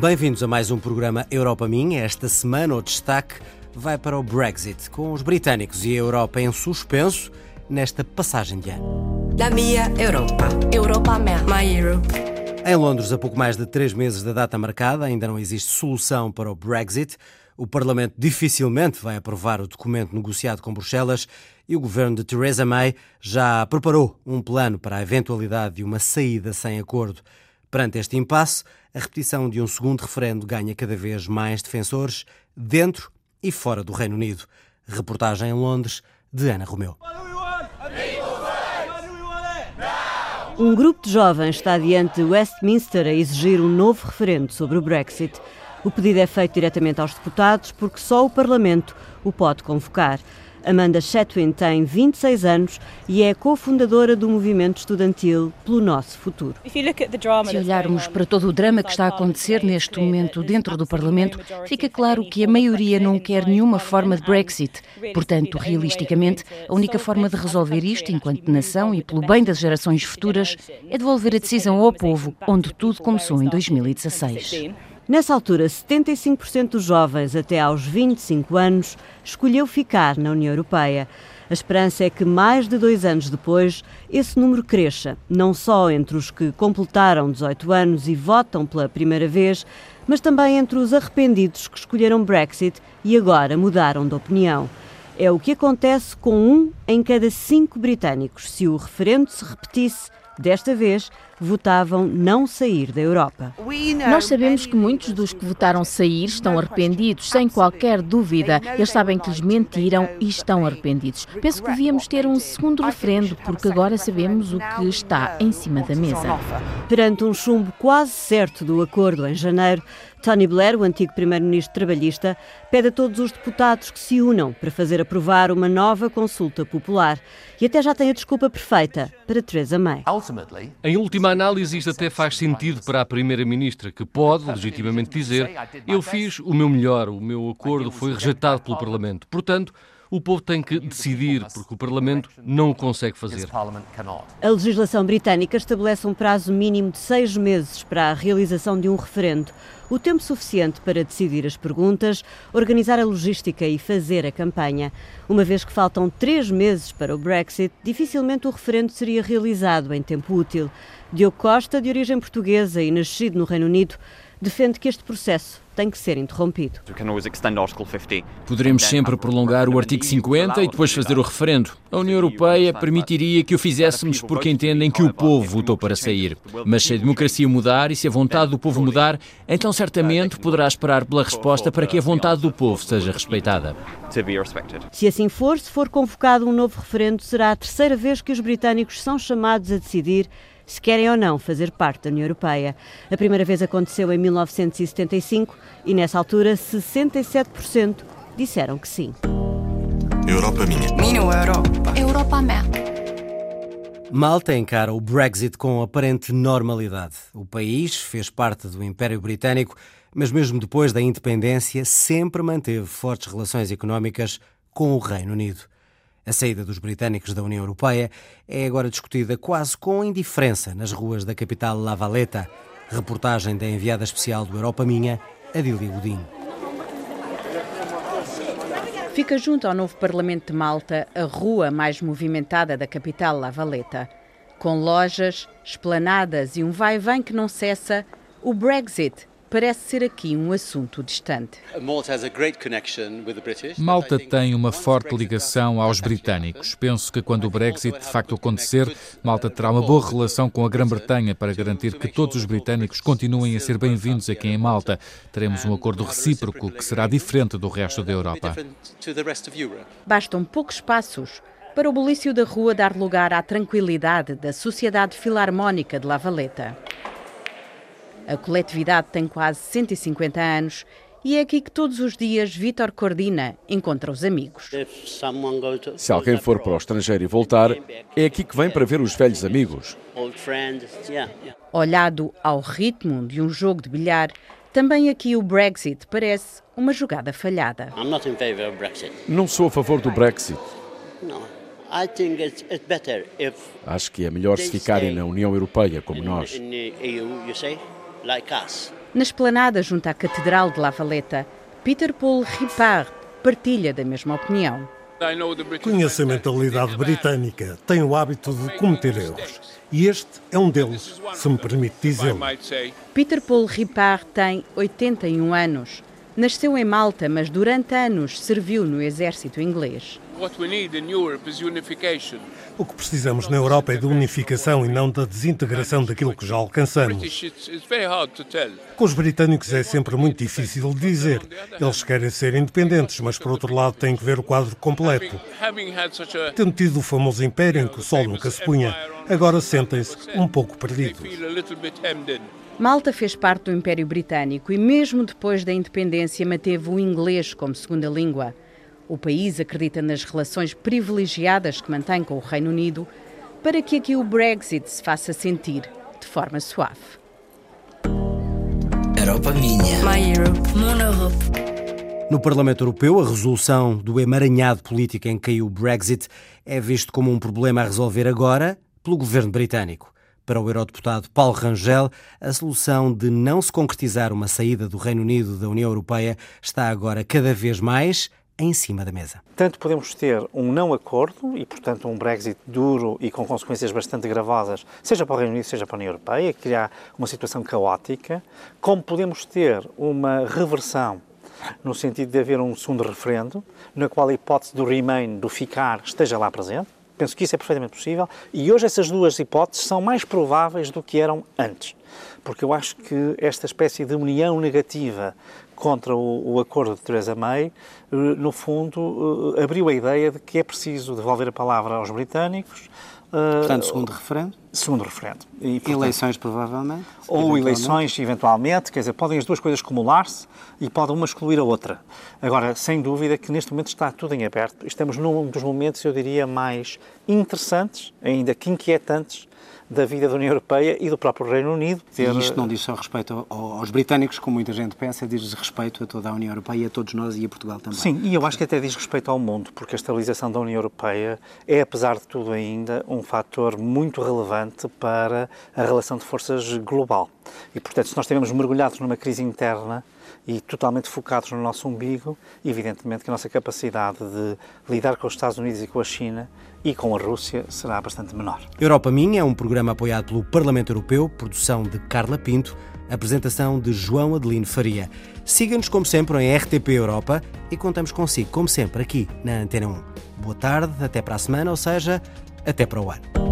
Bem-vindos a mais um programa Europa Minha. Esta semana o destaque vai para o Brexit, com os britânicos e a Europa em suspenso nesta passagem de ano. La minha Europa. Europa minha. My Europe. Em Londres, a pouco mais de três meses da data marcada, ainda não existe solução para o Brexit. O Parlamento dificilmente vai aprovar o documento negociado com Bruxelas e o governo de Theresa May já preparou um plano para a eventualidade de uma saída sem acordo. Perante este impasse, a repetição de um segundo referendo ganha cada vez mais defensores dentro e fora do Reino Unido. Reportagem em Londres de Ana Romeu. Um grupo de jovens está diante de Westminster a exigir um novo referendo sobre o Brexit. O pedido é feito diretamente aos deputados porque só o Parlamento o pode convocar. Amanda Chetwin tem 26 anos e é cofundadora do movimento estudantil Pelo Nosso Futuro. Se olharmos para todo o drama que está a acontecer neste momento dentro do Parlamento, fica claro que a maioria não quer nenhuma forma de Brexit. Portanto, realisticamente, a única forma de resolver isto, enquanto nação e pelo bem das gerações futuras, é devolver a decisão ao povo, onde tudo começou em 2016. Nessa altura, 75% dos jovens até aos 25 anos escolheu ficar na União Europeia. A esperança é que, mais de dois anos depois, esse número cresça, não só entre os que completaram 18 anos e votam pela primeira vez, mas também entre os arrependidos que escolheram Brexit e agora mudaram de opinião. É o que acontece com um em cada cinco britânicos se o referendo se repetisse Desta vez, votavam não sair da Europa. Nós sabemos que muitos dos que votaram sair estão arrependidos, sem qualquer dúvida. Eles sabem que lhes mentiram e estão arrependidos. Penso que devíamos ter um segundo referendo, porque agora sabemos o que está em cima da mesa. Perante um chumbo quase certo do acordo em janeiro, Tony Blair, o antigo primeiro-ministro trabalhista, pede a todos os deputados que se unam para fazer aprovar uma nova consulta popular. E até já tem a desculpa perfeita para Theresa May. Em última análise, isto até faz sentido para a primeira-ministra, que pode legitimamente dizer: Eu fiz o meu melhor, o meu acordo foi rejeitado pelo Parlamento. Portanto, o povo tem que decidir, porque o Parlamento não o consegue fazer. A legislação britânica estabelece um prazo mínimo de seis meses para a realização de um referendo, o tempo suficiente para decidir as perguntas, organizar a logística e fazer a campanha. Uma vez que faltam três meses para o Brexit, dificilmente o referendo seria realizado em tempo útil. Diogo Costa, de origem portuguesa e nascido no Reino Unido, defende que este processo tem que ser interrompido. Poderemos sempre prolongar o artigo 50 e depois fazer o referendo. A União Europeia permitiria que o fizéssemos porque entendem que o povo votou para sair. Mas se a democracia mudar e se a vontade do povo mudar, então certamente poderá esperar pela resposta para que a vontade do povo seja respeitada. Se assim for, se for convocado um novo referendo, será a terceira vez que os britânicos são chamados a decidir se querem ou não fazer parte da União Europeia. A primeira vez aconteceu em 1975 e, nessa altura, 67% disseram que sim. Europa minha. Minha Europa. Europa minha. Malta encara o Brexit com aparente normalidade. O país fez parte do Império Britânico, mas mesmo depois da independência sempre manteve fortes relações económicas com o Reino Unido. A saída dos britânicos da União Europeia é agora discutida quase com indiferença nas ruas da capital La Valeta. Reportagem da enviada especial do Europa Minha, Adília Godinho. Fica junto ao novo Parlamento de Malta a rua mais movimentada da capital La Valeta. Com lojas, esplanadas e um vai-vem que não cessa, o Brexit parece ser aqui um assunto distante. Malta tem uma forte ligação aos britânicos. Penso que quando o Brexit de facto acontecer, Malta terá uma boa relação com a Grã-Bretanha para garantir que todos os britânicos continuem a ser bem-vindos aqui em Malta. Teremos um acordo recíproco que será diferente do resto da Europa. Bastam poucos passos para o bulício da rua dar lugar à tranquilidade da Sociedade Filarmónica de La Valeta. A coletividade tem quase 150 anos e é aqui que todos os dias Vítor Cordina encontra os amigos. Se alguém for para o estrangeiro e voltar, é aqui que vem para ver os velhos amigos. Olhado ao ritmo de um jogo de bilhar, também aqui o Brexit parece uma jogada falhada. Não sou a favor do Brexit. Acho que é melhor se ficarem na União Europeia como nós. Na esplanada junto à Catedral de La Valeta, Peter Paul Ripard partilha da mesma opinião. Conheço a mentalidade britânica, tem o hábito de cometer erros. E este é um deles, se me permite dizê-lo. Peter Paul Ripard tem 81 anos. Nasceu em Malta, mas durante anos serviu no exército inglês. O que precisamos na Europa é de unificação e não da desintegração daquilo que já alcançamos. Com os britânicos é sempre muito difícil de dizer. Eles querem ser independentes, mas por outro lado têm que ver o quadro completo. Tendo tido o famoso império em que o sol nunca se punha, agora sentem-se um pouco perdidos. Malta fez parte do Império Britânico e, mesmo depois da independência, manteve o inglês como segunda língua. O país acredita nas relações privilegiadas que mantém com o Reino Unido para que aqui o Brexit se faça sentir de forma suave. Europa minha. My Europe. Mon Europe. No Parlamento Europeu, a resolução do emaranhado político em que caiu o Brexit é visto como um problema a resolver agora pelo governo britânico. Para o eurodeputado Paulo Rangel, a solução de não se concretizar uma saída do Reino Unido da União Europeia está agora cada vez mais em cima da mesa. Tanto podemos ter um não acordo e, portanto, um Brexit duro e com consequências bastante gravosas, seja para o Reino Unido, seja para a União Europeia, criar uma situação caótica, como podemos ter uma reversão no sentido de haver um segundo referendo, na qual a hipótese do remain, do ficar, esteja lá presente, Penso que isso é perfeitamente possível. E hoje essas duas hipóteses são mais prováveis do que eram antes, porque eu acho que esta espécie de união negativa contra o, o acordo de Theresa May, eh, no fundo, eh, abriu a ideia de que é preciso devolver a palavra aos britânicos, Portanto, segundo referendo? Segundo referendo. E, portanto, eleições, provavelmente? Ou eventualmente. eleições, eventualmente, quer dizer, podem as duas coisas acumular-se e pode uma excluir a outra. Agora, sem dúvida que neste momento está tudo em aberto. Estamos num dos momentos, eu diria, mais interessantes, ainda que inquietantes, da vida da União Europeia e do próprio Reino Unido. Ter... E isto não diz só respeito aos britânicos, como muita gente pensa, diz respeito a toda a União Europeia, a todos nós e a Portugal também. Sim, e eu acho que até diz respeito ao mundo, porque a estabilização da União Europeia é, apesar de tudo ainda, um fator muito relevante para a relação de forças global. E, portanto, se nós estivermos mergulhados numa crise interna, e totalmente focados no nosso umbigo, evidentemente que a nossa capacidade de lidar com os Estados Unidos e com a China e com a Rússia será bastante menor. Europa Minha é um programa apoiado pelo Parlamento Europeu, produção de Carla Pinto, apresentação de João Adelino Faria. Siga-nos como sempre em RTP Europa e contamos consigo como sempre aqui na Antena 1. Boa tarde, até para a semana, ou seja, até para o ano.